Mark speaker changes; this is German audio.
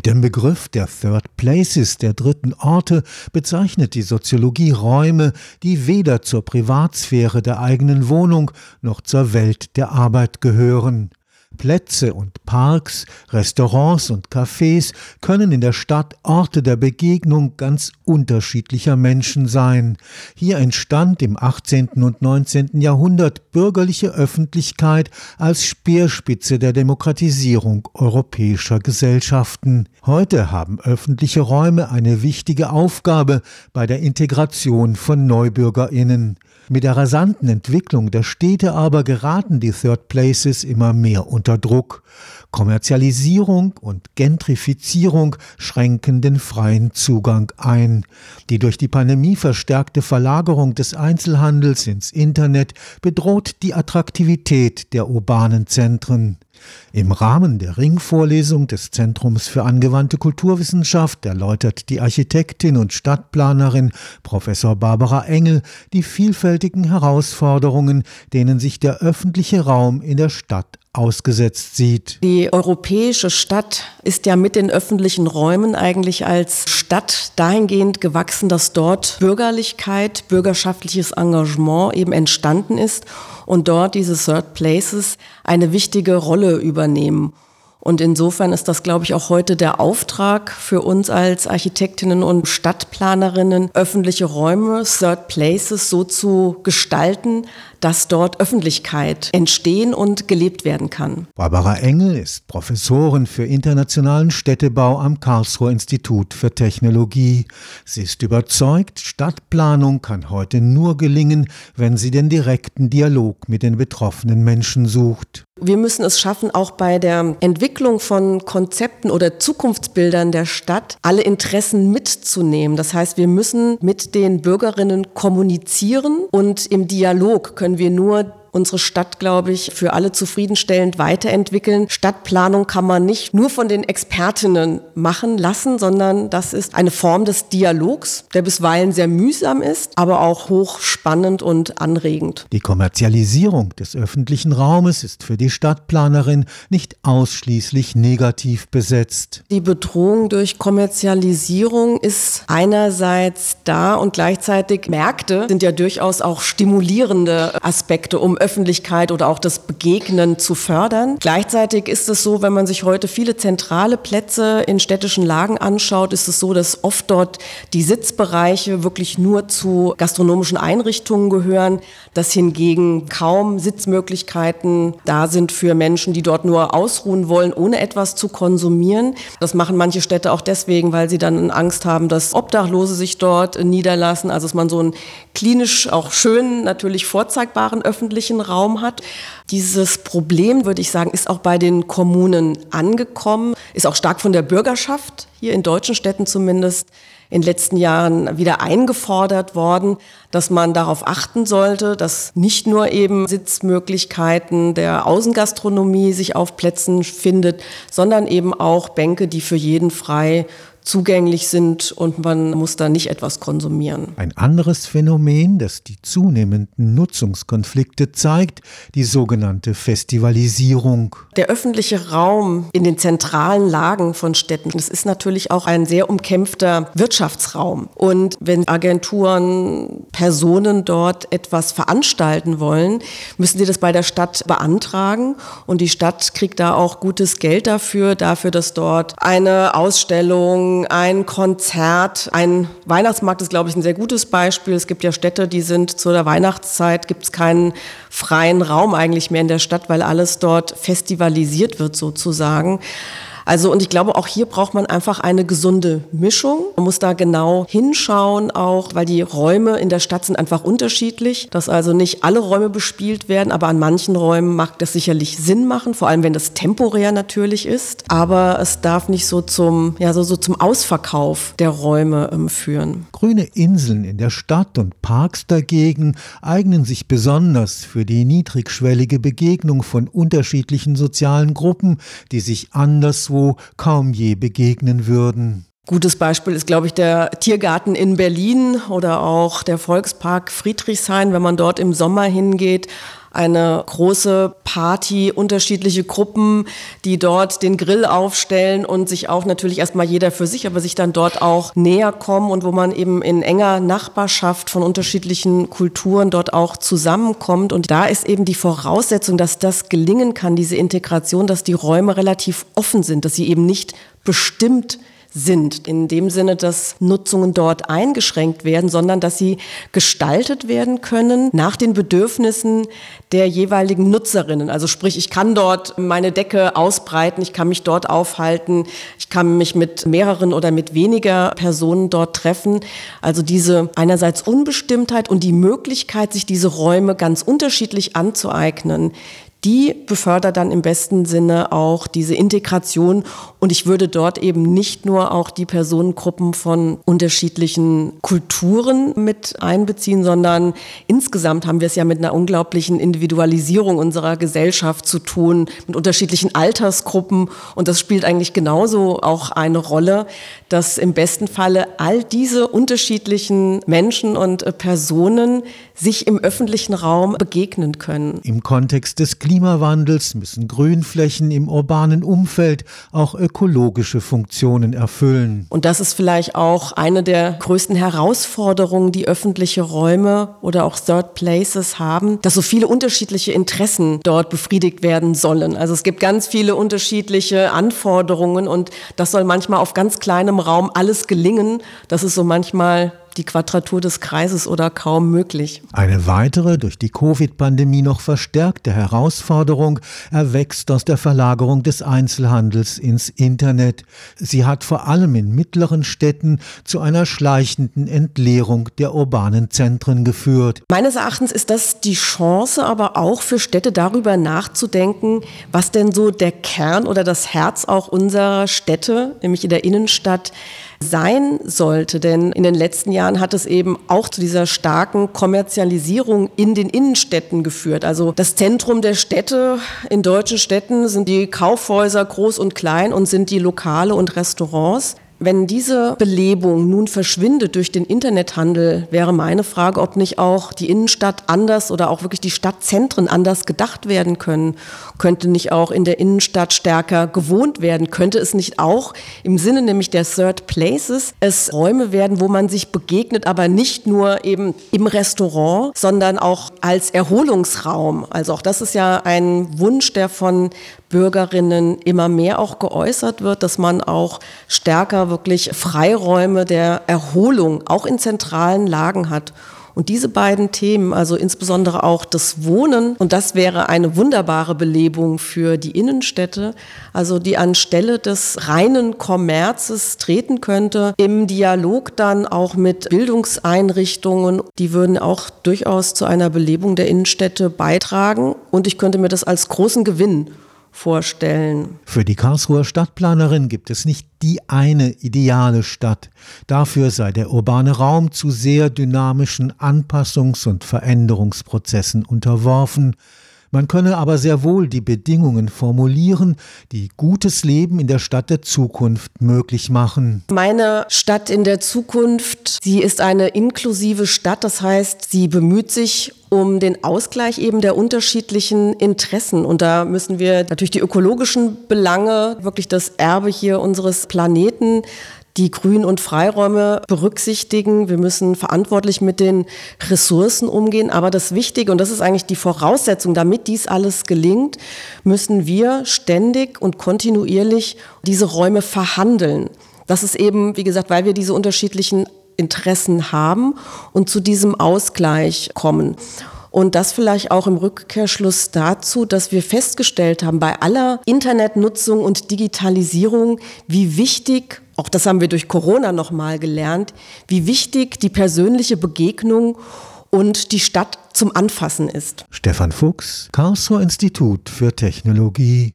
Speaker 1: Mit dem Begriff der Third Places, der dritten Orte, bezeichnet die Soziologie Räume, die weder zur Privatsphäre der eigenen Wohnung noch zur Welt der Arbeit gehören. Plätze und Parks, Restaurants und Cafés können in der Stadt Orte der Begegnung ganz unterschiedlicher Menschen sein. Hier entstand im 18. und 19. Jahrhundert bürgerliche Öffentlichkeit als Speerspitze der Demokratisierung europäischer Gesellschaften. Heute haben öffentliche Räume eine wichtige Aufgabe bei der Integration von Neubürgerinnen. Mit der rasanten Entwicklung der Städte aber geraten die Third Places immer mehr unter Druck. Kommerzialisierung und Gentrifizierung schränken den freien Zugang ein. Die durch die Pandemie verstärkte Verlagerung des Einzelhandels ins Internet bedroht die Attraktivität der urbanen Zentren. Im Rahmen der Ringvorlesung des Zentrums für angewandte Kulturwissenschaft erläutert die Architektin und Stadtplanerin Professor Barbara Engel die vielfältigen Herausforderungen, denen sich der öffentliche Raum in der Stadt ausgesetzt sieht.
Speaker 2: Die europäische Stadt ist ja mit den öffentlichen Räumen eigentlich als Stadt dahingehend gewachsen, dass dort Bürgerlichkeit, bürgerschaftliches Engagement eben entstanden ist und dort diese Third Places eine wichtige Rolle übernehmen. Und insofern ist das, glaube ich, auch heute der Auftrag für uns als Architektinnen und Stadtplanerinnen, öffentliche Räume, Third Places so zu gestalten, dass dort Öffentlichkeit entstehen und gelebt werden kann.
Speaker 1: Barbara Engel ist Professorin für internationalen Städtebau am Karlsruher Institut für Technologie. Sie ist überzeugt, Stadtplanung kann heute nur gelingen, wenn sie den direkten Dialog mit den betroffenen Menschen sucht.
Speaker 2: Wir müssen es schaffen, auch bei der Entwicklung von Konzepten oder Zukunftsbildern der Stadt alle Interessen mitzunehmen. Das heißt, wir müssen mit den Bürgerinnen kommunizieren und im Dialog können wir nur unsere Stadt, glaube ich, für alle zufriedenstellend weiterentwickeln. Stadtplanung kann man nicht nur von den Expertinnen machen lassen, sondern das ist eine Form des Dialogs, der bisweilen sehr mühsam ist, aber auch hochspannend und anregend.
Speaker 1: Die Kommerzialisierung des öffentlichen Raumes ist für die Stadtplanerin nicht ausschließlich negativ besetzt.
Speaker 2: Die Bedrohung durch Kommerzialisierung ist einerseits da und gleichzeitig Märkte sind ja durchaus auch stimulierende Aspekte, um Öffentlichkeit oder auch das Begegnen zu fördern. Gleichzeitig ist es so, wenn man sich heute viele zentrale Plätze in städtischen Lagen anschaut, ist es so, dass oft dort die Sitzbereiche wirklich nur zu gastronomischen Einrichtungen gehören, dass hingegen kaum Sitzmöglichkeiten da sind für Menschen, die dort nur ausruhen wollen, ohne etwas zu konsumieren. Das machen manche Städte auch deswegen, weil sie dann Angst haben, dass Obdachlose sich dort niederlassen, also dass man so einen klinisch auch schön natürlich vorzeigbaren öffentlichen öffentlichen Raum hat. Dieses Problem, würde ich sagen, ist auch bei den Kommunen angekommen, ist auch stark von der Bürgerschaft, hier in deutschen Städten zumindest, in den letzten Jahren wieder eingefordert worden, dass man darauf achten sollte, dass nicht nur eben Sitzmöglichkeiten der Außengastronomie sich auf Plätzen findet, sondern eben auch Bänke, die für jeden frei zugänglich sind und man muss da nicht etwas konsumieren.
Speaker 1: Ein anderes Phänomen, das die zunehmenden Nutzungskonflikte zeigt, die sogenannte Festivalisierung.
Speaker 2: Der öffentliche Raum in den zentralen Lagen von Städten, das ist natürlich auch ein sehr umkämpfter Wirtschaftsraum. Und wenn Agenturen, Personen dort etwas veranstalten wollen, müssen sie das bei der Stadt beantragen und die Stadt kriegt da auch gutes Geld dafür, dafür, dass dort eine Ausstellung ein Konzert, ein Weihnachtsmarkt ist, glaube ich, ein sehr gutes Beispiel. Es gibt ja Städte, die sind zu der Weihnachtszeit, gibt es keinen freien Raum eigentlich mehr in der Stadt, weil alles dort festivalisiert wird sozusagen. Also und ich glaube, auch hier braucht man einfach eine gesunde Mischung. Man muss da genau hinschauen, auch weil die Räume in der Stadt sind einfach unterschiedlich, dass also nicht alle Räume bespielt werden, aber an manchen Räumen mag das sicherlich Sinn machen, vor allem wenn das temporär natürlich ist. Aber es darf nicht so zum, ja, so, so zum Ausverkauf der Räume ähm, führen.
Speaker 1: Grüne Inseln in der Stadt und Parks dagegen eignen sich besonders für die niedrigschwellige Begegnung von unterschiedlichen sozialen Gruppen, die sich anderswo kaum je begegnen würden.
Speaker 2: Gutes Beispiel ist, glaube ich, der Tiergarten in Berlin oder auch der Volkspark Friedrichshain, wenn man dort im Sommer hingeht eine große Party, unterschiedliche Gruppen, die dort den Grill aufstellen und sich auch natürlich erstmal jeder für sich, aber sich dann dort auch näher kommen und wo man eben in enger Nachbarschaft von unterschiedlichen Kulturen dort auch zusammenkommt. Und da ist eben die Voraussetzung, dass das gelingen kann, diese Integration, dass die Räume relativ offen sind, dass sie eben nicht bestimmt sind. In dem Sinne, dass Nutzungen dort eingeschränkt werden, sondern dass sie gestaltet werden können nach den Bedürfnissen der jeweiligen Nutzerinnen. Also sprich, ich kann dort meine Decke ausbreiten, ich kann mich dort aufhalten, ich kann mich mit mehreren oder mit weniger Personen dort treffen. Also diese einerseits Unbestimmtheit und die Möglichkeit, sich diese Räume ganz unterschiedlich anzueignen, die befördert dann im besten Sinne auch diese Integration. Und ich würde dort eben nicht nur auch die Personengruppen von unterschiedlichen Kulturen mit einbeziehen, sondern insgesamt haben wir es ja mit einer unglaublichen Individualisierung unserer Gesellschaft zu tun, mit unterschiedlichen Altersgruppen. Und das spielt eigentlich genauso auch eine Rolle, dass im besten Falle all diese unterschiedlichen Menschen und Personen sich im öffentlichen Raum begegnen können.
Speaker 1: Im Kontext des Klimawandels müssen Grünflächen im urbanen Umfeld auch ökologische Funktionen erfüllen.
Speaker 2: Und das ist vielleicht auch eine der größten Herausforderungen, die öffentliche Räume oder auch Third Places haben, dass so viele unterschiedliche Interessen dort befriedigt werden sollen. Also es gibt ganz viele unterschiedliche Anforderungen und das soll manchmal auf ganz kleinem Raum alles gelingen. Das ist so manchmal die Quadratur des Kreises oder kaum möglich.
Speaker 1: Eine weitere, durch die Covid-Pandemie noch verstärkte Herausforderung erwächst aus der Verlagerung des Einzelhandels ins Internet. Sie hat vor allem in mittleren Städten zu einer schleichenden Entleerung der urbanen Zentren geführt.
Speaker 2: Meines Erachtens ist das die Chance, aber auch für Städte darüber nachzudenken, was denn so der Kern oder das Herz auch unserer Städte, nämlich in der Innenstadt, sein sollte. Denn in den letzten Jahren hat es eben auch zu dieser starken Kommerzialisierung in den Innenstädten geführt. Also das Zentrum der Städte in deutschen Städten sind die Kaufhäuser groß und klein und sind die Lokale und Restaurants. Wenn diese Belebung nun verschwindet durch den Internethandel, wäre meine Frage, ob nicht auch die Innenstadt anders oder auch wirklich die Stadtzentren anders gedacht werden können. Könnte nicht auch in der Innenstadt stärker gewohnt werden? Könnte es nicht auch im Sinne nämlich der Third Places es Räume werden, wo man sich begegnet, aber nicht nur eben im Restaurant, sondern auch als Erholungsraum? Also auch das ist ja ein Wunsch, der von Bürgerinnen immer mehr auch geäußert wird, dass man auch stärker wirklich Freiräume der Erholung auch in zentralen Lagen hat. Und diese beiden Themen, also insbesondere auch das Wohnen, und das wäre eine wunderbare Belebung für die Innenstädte, also die anstelle des reinen Kommerzes treten könnte, im Dialog dann auch mit Bildungseinrichtungen, die würden auch durchaus zu einer Belebung der Innenstädte beitragen. Und ich könnte mir das als großen Gewinn vorstellen.
Speaker 1: Für die Karlsruher Stadtplanerin gibt es nicht die eine ideale Stadt. Dafür sei der urbane Raum zu sehr dynamischen Anpassungs- und Veränderungsprozessen unterworfen. Man könne aber sehr wohl die Bedingungen formulieren, die gutes Leben in der Stadt der Zukunft möglich machen.
Speaker 2: Meine Stadt in der Zukunft, sie ist eine inklusive Stadt, das heißt, sie bemüht sich um den Ausgleich eben der unterschiedlichen Interessen. Und da müssen wir natürlich die ökologischen Belange, wirklich das Erbe hier unseres Planeten die Grün- und Freiräume berücksichtigen. Wir müssen verantwortlich mit den Ressourcen umgehen. Aber das Wichtige, und das ist eigentlich die Voraussetzung, damit dies alles gelingt, müssen wir ständig und kontinuierlich diese Räume verhandeln. Das ist eben, wie gesagt, weil wir diese unterschiedlichen Interessen haben und zu diesem Ausgleich kommen. Und das vielleicht auch im Rückkehrschluss dazu, dass wir festgestellt haben, bei aller Internetnutzung und Digitalisierung, wie wichtig, auch das haben wir durch Corona nochmal gelernt, wie wichtig die persönliche Begegnung und die Stadt zum Anfassen ist.
Speaker 1: Stefan Fuchs, Karlsruher Institut für Technologie.